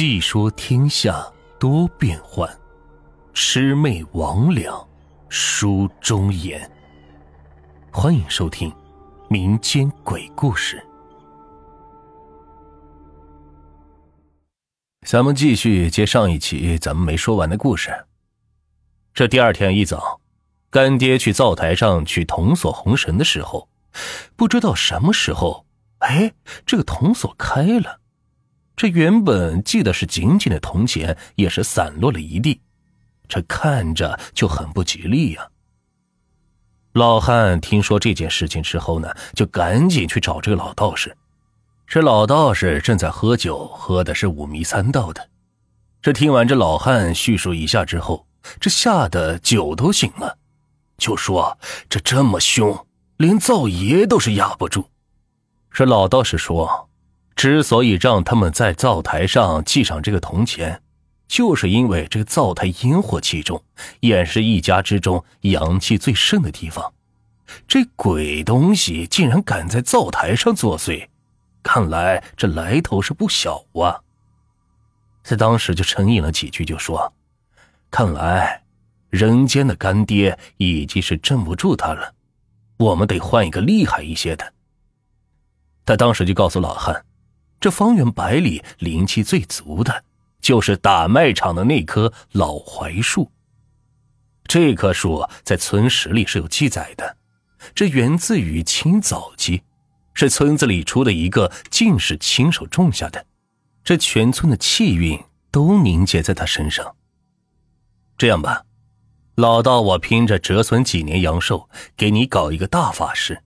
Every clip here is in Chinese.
细说天下多变幻，魑魅魍魉书中言。欢迎收听民间鬼故事。咱们继续接上一期咱们没说完的故事。这第二天一早，干爹去灶台上取铜锁红绳的时候，不知道什么时候，哎，这个铜锁开了。这原本系的是紧紧的铜钱也是散落了一地，这看着就很不吉利呀。老汉听说这件事情之后呢，就赶紧去找这个老道士。这老道士正在喝酒，喝的是五迷三道的。这听完这老汉叙述一下之后，这吓得酒都醒了，就说：“这这么凶，连灶爷都是压不住。”这老道士说。之所以让他们在灶台上系上这个铜钱，就是因为这个灶台烟火气重，也是一家之中阳气最盛的地方。这鬼东西竟然敢在灶台上作祟，看来这来头是不小啊！在当时就沉吟了几句，就说：“看来人间的干爹已经是镇不住他了，我们得换一个厉害一些的。”他当时就告诉老汉。这方圆百里灵气最足的，就是打麦场的那棵老槐树。这棵树在村史里是有记载的，这源自于清早期，是村子里出的一个进士亲手种下的，这全村的气运都凝结在他身上。这样吧，老道，我拼着折损几年阳寿，给你搞一个大法事，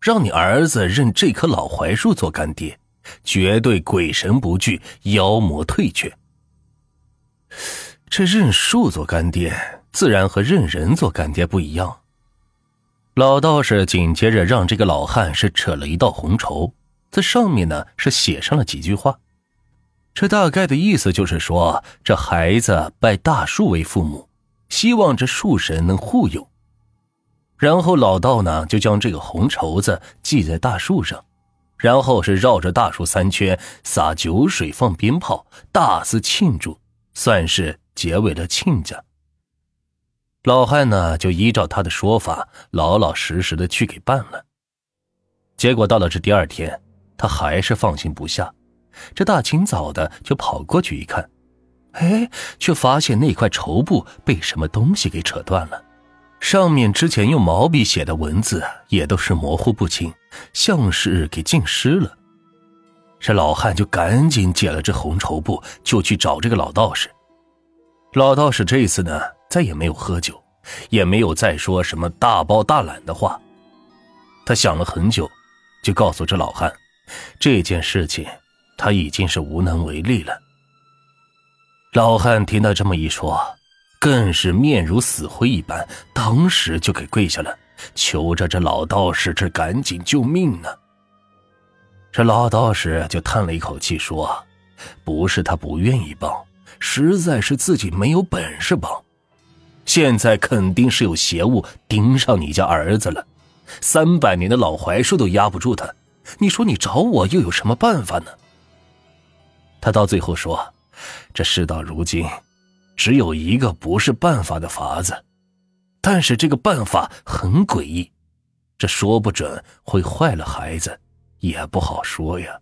让你儿子认这棵老槐树做干爹。绝对鬼神不惧，妖魔退却。这认树做干爹，自然和认人做干爹不一样。老道士紧接着让这个老汉是扯了一道红绸，在上面呢是写上了几句话。这大概的意思就是说，这孩子拜大树为父母，希望这树神能护佑。然后老道呢就将这个红绸子系在大树上。然后是绕着大树三圈，撒酒水，放鞭炮，大肆庆祝，算是结为了亲家。老汉呢，就依照他的说法，老老实实的去给办了。结果到了这第二天，他还是放心不下，这大清早的就跑过去一看，哎，却发现那块绸布被什么东西给扯断了。上面之前用毛笔写的文字也都是模糊不清，像是给浸湿了。这老汉就赶紧解了这红绸布，就去找这个老道士。老道士这次呢，再也没有喝酒，也没有再说什么大包大揽的话。他想了很久，就告诉这老汉，这件事情他已经是无能为力了。老汉听他这么一说。更是面如死灰一般，当时就给跪下了，求着这老道士这赶紧救命呢。这老道士就叹了一口气说：“不是他不愿意帮，实在是自己没有本事帮。现在肯定是有邪物盯上你家儿子了，三百年的老槐树都压不住他，你说你找我又有什么办法呢？”他到最后说：“这事到如今。”只有一个不是办法的法子，但是这个办法很诡异，这说不准会坏了孩子，也不好说呀。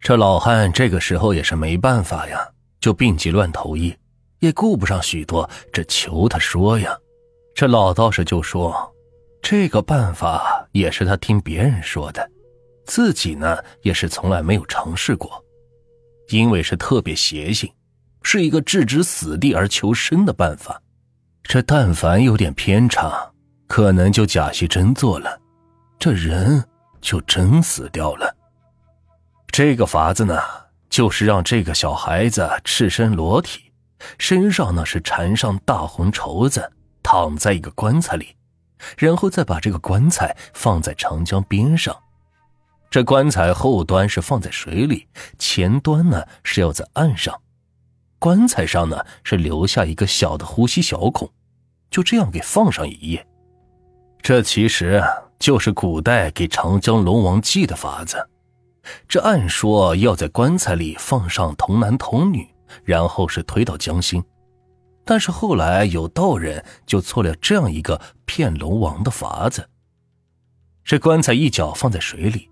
这老汉这个时候也是没办法呀，就病急乱投医，也顾不上许多，这求他说呀。这老道士就说，这个办法也是他听别人说的，自己呢也是从来没有尝试过，因为是特别邪性。是一个置之死地而求生的办法，这但凡有点偏差，可能就假戏真做了，这人就真死掉了。这个法子呢，就是让这个小孩子赤身裸体，身上呢是缠上大红绸子，躺在一个棺材里，然后再把这个棺材放在长江边上，这棺材后端是放在水里，前端呢是要在岸上。棺材上呢是留下一个小的呼吸小孔，就这样给放上一夜。这其实就是古代给长江龙王祭的法子，这按说要在棺材里放上童男童女，然后是推到江心。但是后来有道人就做了这样一个骗龙王的法子：这棺材一脚放在水里，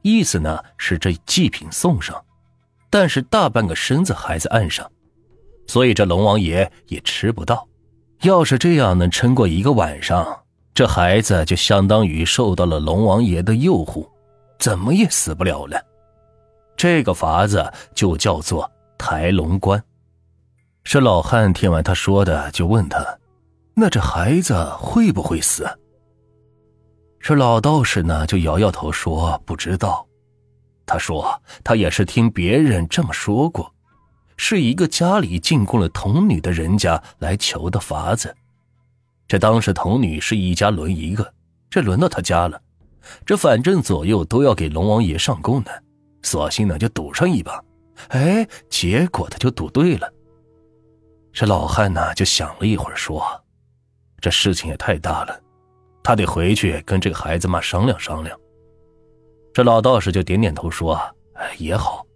意思呢是这祭品送上，但是大半个身子还在岸上，所以这龙王爷也吃不到。要是这样能撑过一个晚上，这孩子就相当于受到了龙王爷的诱惑，怎么也死不了了。这个法子就叫做抬龙棺。这老汉听完他说的，就问他：“那这孩子会不会死？”这老道士呢，就摇摇头说：“不知道。”他说：“他也是听别人这么说过，是一个家里进贡了童女的人家来求的法子。这当时童女是一家轮一个，这轮到他家了，这反正左右都要给龙王爷上供呢，索性呢就赌上一把。哎，结果他就赌对了。”这老汉呢，就想了一会儿，说：“这事情也太大了，他得回去跟这个孩子妈商量商量。”这老道士就点点头说：“哎，也好，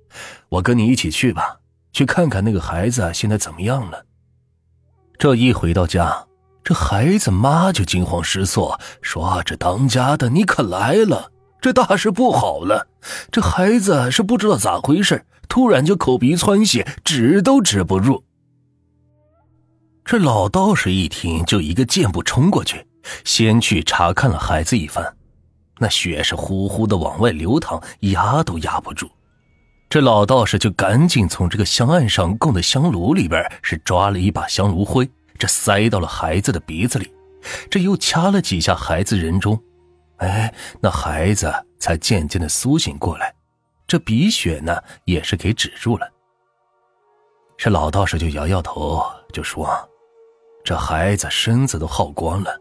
我跟你一起去吧，去看看那个孩子现在怎么样了。”这一回到家，这孩子妈就惊慌失措，说：“这当家的你可来了，这大事不好了！这孩子是不知道咋回事，突然就口鼻窜血，止都止不住。”这老道士一听，就一个箭步冲过去，先去查看了孩子一番。那血是呼呼的往外流淌，压都压不住。这老道士就赶紧从这个香案上供的香炉里边是抓了一把香炉灰，这塞到了孩子的鼻子里，这又掐了几下孩子人中，哎，那孩子才渐渐的苏醒过来，这鼻血呢也是给止住了。这老道士就摇摇头，就说。这孩子身子都耗光了，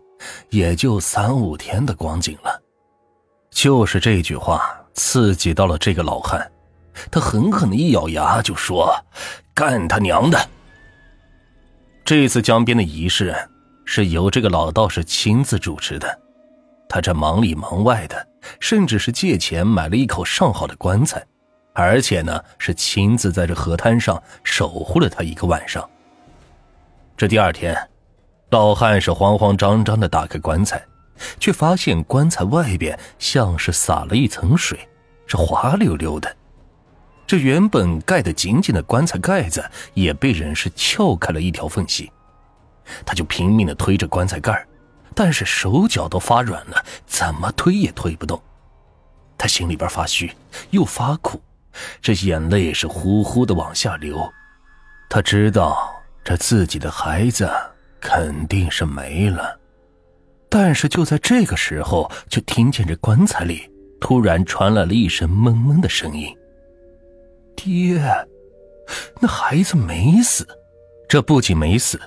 也就三五天的光景了。就是这句话刺激到了这个老汉，他狠狠的一咬牙就说：“干他娘的！”这次江边的仪式是由这个老道士亲自主持的，他这忙里忙外的，甚至是借钱买了一口上好的棺材，而且呢是亲自在这河滩上守护了他一个晚上。这第二天。老汉是慌慌张张的打开棺材，却发现棺材外边像是撒了一层水，是滑溜溜的。这原本盖得紧紧的棺材盖子也被人是撬开了一条缝隙。他就拼命的推着棺材盖，但是手脚都发软了，怎么推也推不动。他心里边发虚，又发苦，这眼泪是呼呼的往下流。他知道这自己的孩子。肯定是没了，但是就在这个时候，就听见这棺材里突然传来了一声闷闷的声音：“爹，那孩子没死。”这不仅没死，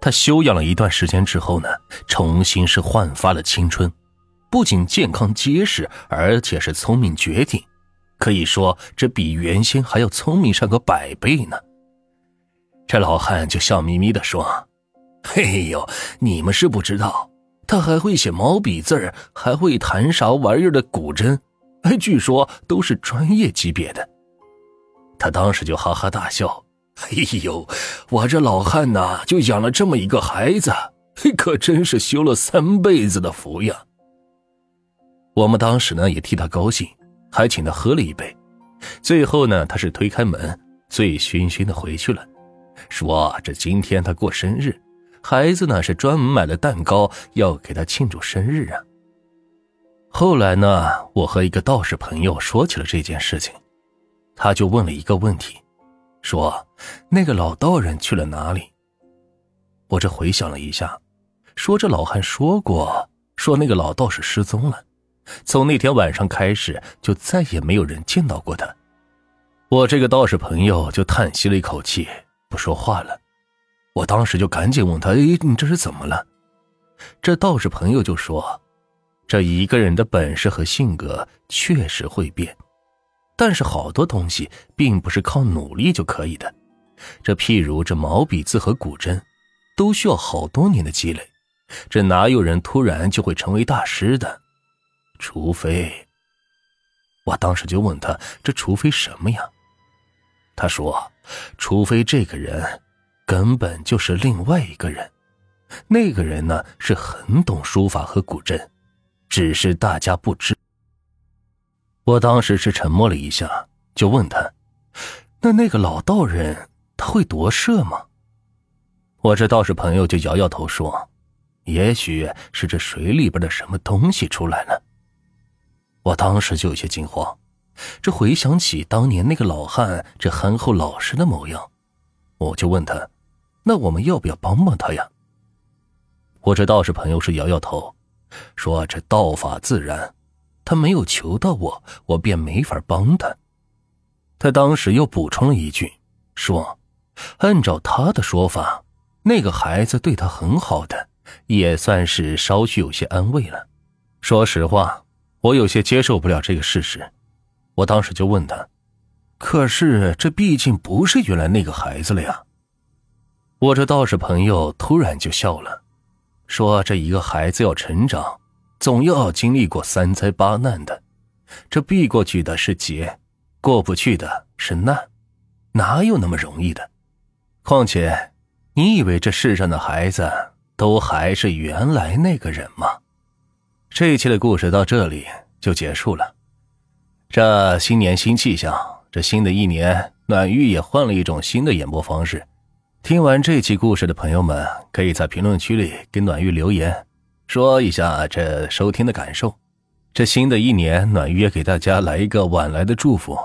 他休养了一段时间之后呢，重新是焕发了青春，不仅健康结实，而且是聪明绝顶，可以说这比原先还要聪明上个百倍呢。这老汉就笑眯眯的说。嘿呦，你们是不知道，他还会写毛笔字还会弹啥玩意儿的古筝，哎，据说都是专业级别的。他当时就哈哈大笑。哎呦，我这老汉呐，就养了这么一个孩子，可真是修了三辈子的福呀。我们当时呢也替他高兴，还请他喝了一杯。最后呢，他是推开门，醉醺醺的回去了，说这今天他过生日。孩子呢是专门买了蛋糕要给他庆祝生日啊。后来呢，我和一个道士朋友说起了这件事情，他就问了一个问题，说那个老道人去了哪里？我这回想了一下，说这老汉说过，说那个老道士失踪了，从那天晚上开始就再也没有人见到过他。我这个道士朋友就叹息了一口气，不说话了。我当时就赶紧问他：“哎，你这是怎么了？”这道士朋友就说：“这一个人的本事和性格确实会变，但是好多东西并不是靠努力就可以的。这譬如这毛笔字和古筝，都需要好多年的积累，这哪有人突然就会成为大师的？除非……”我当时就问他：“这除非什么呀？”他说：“除非这个人根本就是另外一个人，那个人呢是很懂书法和古筝，只是大家不知。”我当时是沉默了一下，就问他：“那那个老道人他会夺舍吗？”我这道士朋友就摇摇头说：“也许是这水里边的什么东西出来了。”我当时就有些惊慌，这回想起当年那个老汉这憨厚老实的模样，我就问他：“那我们要不要帮帮他呀？”我这道士朋友是摇摇头，说：“这道法自然，他没有求到我，我便没法帮他。”他当时又补充了一句，说：“按照他的说法。”那个孩子对他很好的，也算是稍许有些安慰了。说实话，我有些接受不了这个事实。我当时就问他：“可是这毕竟不是原来那个孩子了呀。”我这道士朋友突然就笑了，说：“这一个孩子要成长，总要经历过三灾八难的。这避过去的是劫，过不去的是难，哪有那么容易的？况且……”你以为这世上的孩子都还是原来那个人吗？这一期的故事到这里就结束了。这新年新气象，这新的一年，暖玉也换了一种新的演播方式。听完这期故事的朋友们，可以在评论区里给暖玉留言，说一下这收听的感受。这新的一年，暖玉也给大家来一个晚来的祝福。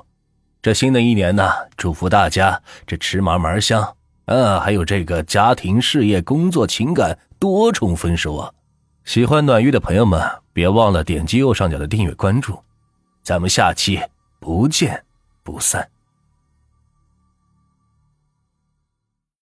这新的一年呢，祝福大家这吃嘛嘛香。啊，还有这个家庭、事业、工作、情感多重丰收啊！喜欢暖玉的朋友们，别忘了点击右上角的订阅关注，咱们下期不见不散。